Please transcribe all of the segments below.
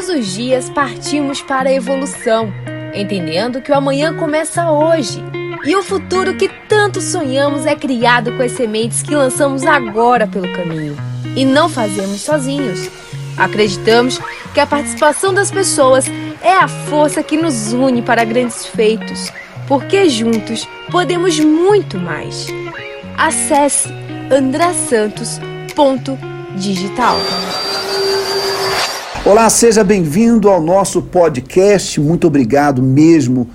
Todos os dias partimos para a evolução, entendendo que o amanhã começa hoje. E o futuro que tanto sonhamos é criado com as sementes que lançamos agora pelo caminho. E não fazemos sozinhos. Acreditamos que a participação das pessoas é a força que nos une para grandes feitos, porque juntos podemos muito mais. Acesse andrasantos.digital. Olá, seja bem-vindo ao nosso podcast. Muito obrigado mesmo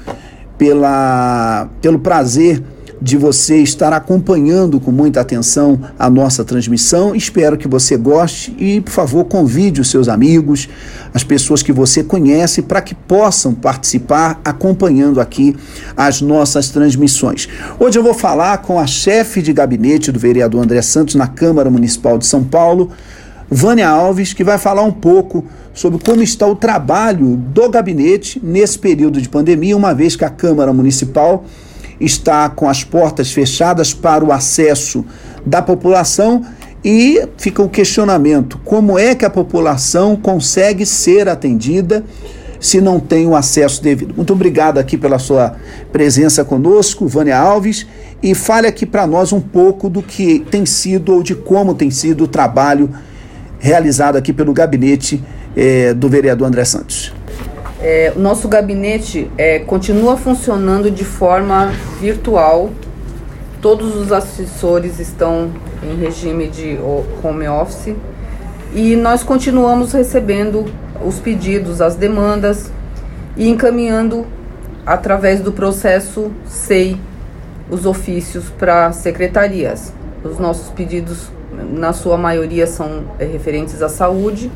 pela, pelo prazer de você estar acompanhando com muita atenção a nossa transmissão. Espero que você goste e, por favor, convide os seus amigos, as pessoas que você conhece, para que possam participar acompanhando aqui as nossas transmissões. Hoje eu vou falar com a chefe de gabinete do vereador André Santos na Câmara Municipal de São Paulo. Vânia Alves, que vai falar um pouco sobre como está o trabalho do gabinete nesse período de pandemia, uma vez que a Câmara Municipal está com as portas fechadas para o acesso da população e fica o questionamento: como é que a população consegue ser atendida se não tem o acesso devido? Muito obrigado aqui pela sua presença conosco, Vânia Alves, e fale aqui para nós um pouco do que tem sido ou de como tem sido o trabalho realizado aqui pelo gabinete é, do vereador André Santos. É, o nosso gabinete é, continua funcionando de forma virtual. Todos os assessores estão em regime de home office e nós continuamos recebendo os pedidos, as demandas e encaminhando através do processo SEI os ofícios para secretarias. Os nossos pedidos na sua maioria são é, referentes à saúde.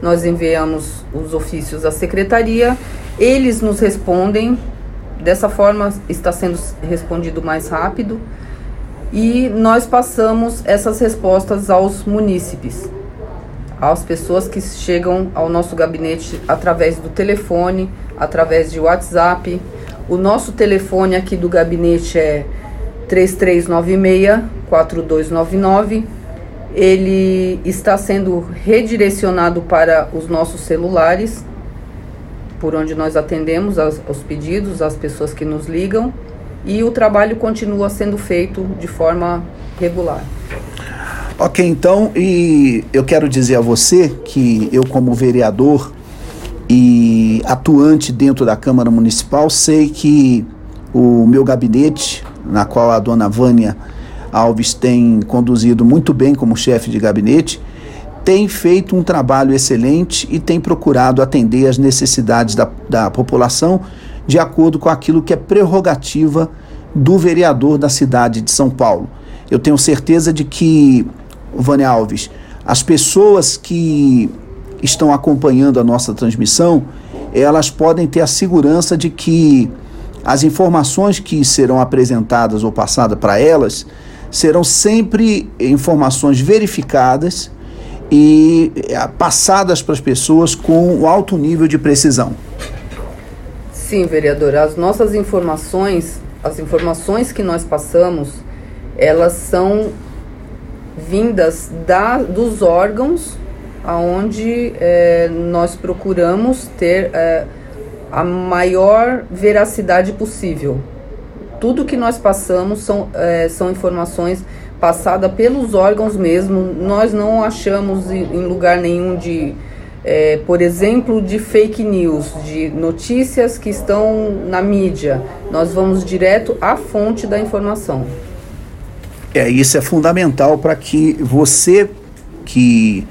Nós enviamos os ofícios à secretaria, eles nos respondem. Dessa forma está sendo respondido mais rápido e nós passamos essas respostas aos munícipes, às pessoas que chegam ao nosso gabinete através do telefone, através de WhatsApp. O nosso telefone aqui do gabinete é 3396 4299 ele está sendo redirecionado para os nossos celulares, por onde nós atendemos aos, aos pedidos, às pessoas que nos ligam, e o trabalho continua sendo feito de forma regular. Ok, então, e eu quero dizer a você que eu, como vereador e atuante dentro da Câmara Municipal, sei que o meu gabinete, na qual a dona Vânia Alves tem conduzido muito bem como chefe de gabinete, tem feito um trabalho excelente e tem procurado atender as necessidades da, da população de acordo com aquilo que é prerrogativa do vereador da cidade de São Paulo. Eu tenho certeza de que, Vânia Alves, as pessoas que estão acompanhando a nossa transmissão, elas podem ter a segurança de que as informações que serão apresentadas ou passadas para elas serão sempre informações verificadas e eh, passadas para as pessoas com alto nível de precisão. Sim, vereador, as nossas informações, as informações que nós passamos, elas são vindas da, dos órgãos aonde é, nós procuramos ter é, a maior veracidade possível tudo que nós passamos são, é, são informações passadas pelos órgãos mesmo. Nós não achamos em lugar nenhum de, é, por exemplo, de fake news, de notícias que estão na mídia. Nós vamos direto à fonte da informação. É, isso é fundamental para que você que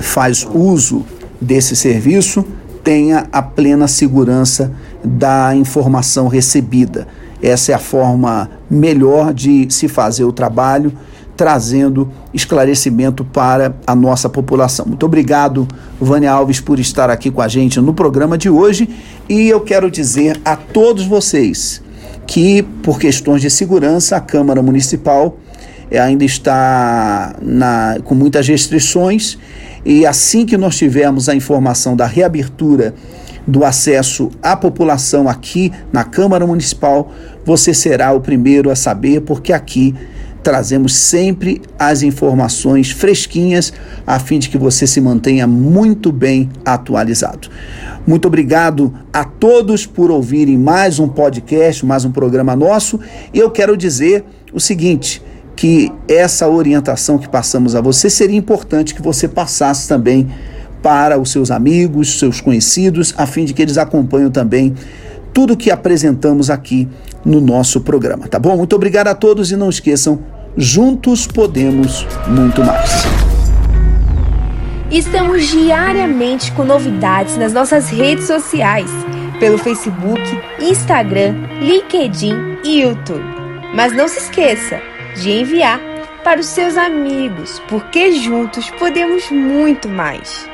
faz uso desse serviço tenha a plena segurança da informação recebida. Essa é a forma melhor de se fazer o trabalho, trazendo esclarecimento para a nossa população. Muito obrigado, Vânia Alves, por estar aqui com a gente no programa de hoje. E eu quero dizer a todos vocês que, por questões de segurança, a Câmara Municipal ainda está na, com muitas restrições. E assim que nós tivermos a informação da reabertura do acesso à população aqui na Câmara Municipal, você será o primeiro a saber, porque aqui trazemos sempre as informações fresquinhas a fim de que você se mantenha muito bem atualizado. Muito obrigado a todos por ouvirem mais um podcast, mais um programa nosso. Eu quero dizer o seguinte: que essa orientação que passamos a você seria importante que você passasse também para os seus amigos, seus conhecidos, a fim de que eles acompanhem também tudo que apresentamos aqui no nosso programa, tá bom? Muito obrigado a todos e não esqueçam, juntos podemos muito mais. Estamos diariamente com novidades nas nossas redes sociais, pelo Facebook, Instagram, LinkedIn e YouTube. Mas não se esqueça de enviar para os seus amigos, porque juntos podemos muito mais.